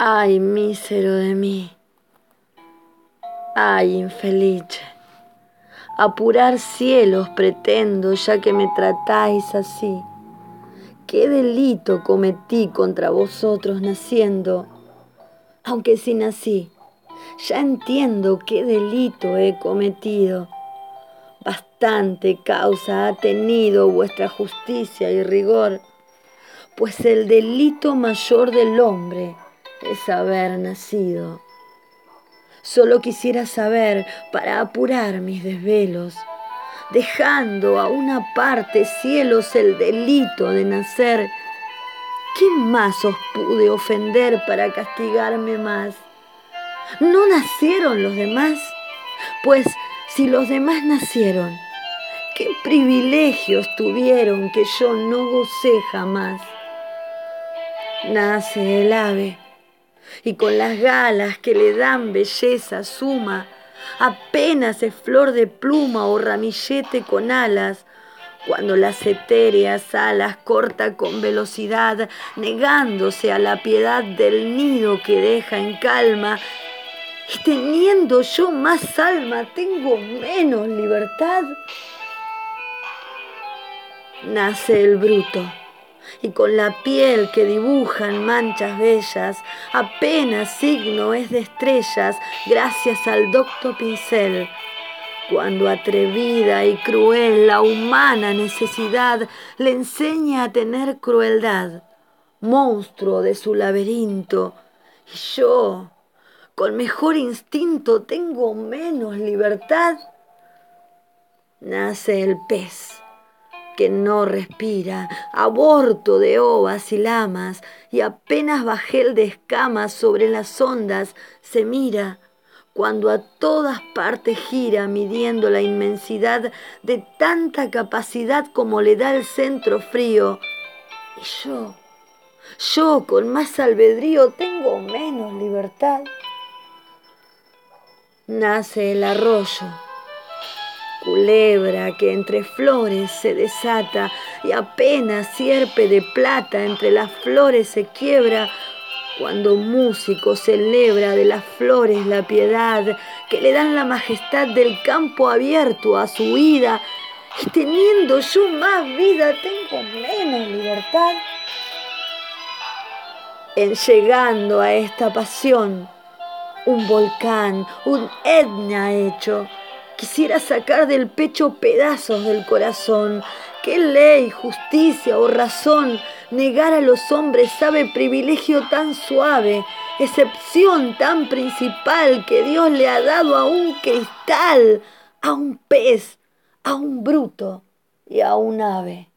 Ay, mísero de mí. Ay, infelice. Apurar cielos pretendo ya que me tratáis así. ¿Qué delito cometí contra vosotros naciendo? Aunque si nací, ya entiendo qué delito he cometido. Bastante causa ha tenido vuestra justicia y rigor, pues el delito mayor del hombre es haber nacido. Solo quisiera saber para apurar mis desvelos, dejando a una parte cielos el delito de nacer. ¿Qué más os pude ofender para castigarme más? ¿No nacieron los demás? Pues si los demás nacieron, ¿qué privilegios tuvieron que yo no gocé jamás? Nace el ave y con las galas que le dan belleza suma, apenas es flor de pluma o ramillete con alas, cuando las etéreas alas corta con velocidad, negándose a la piedad del nido que deja en calma, y teniendo yo más alma, tengo menos libertad. Nace el bruto y con la piel que dibujan manchas bellas, apenas signo es de estrellas gracias al docto pincel. Cuando atrevida y cruel la humana necesidad le enseña a tener crueldad, monstruo de su laberinto, y yo, con mejor instinto, tengo menos libertad. Nace el pez que no respira, aborto de ovas y lamas, y apenas bajel de escamas sobre las ondas se mira, cuando a todas partes gira, midiendo la inmensidad de tanta capacidad como le da el centro frío. Y yo, yo con más albedrío tengo menos libertad. Nace el arroyo culebra que entre flores se desata y apenas sierpe de plata entre las flores se quiebra, cuando músico celebra de las flores la piedad que le dan la majestad del campo abierto a su vida, y teniendo yo más vida tengo menos libertad. En llegando a esta pasión, un volcán, un etna hecho, Quisiera sacar del pecho pedazos del corazón. ¿Qué ley, justicia o razón negar a los hombres sabe privilegio tan suave, excepción tan principal que Dios le ha dado a un cristal, a un pez, a un bruto y a un ave?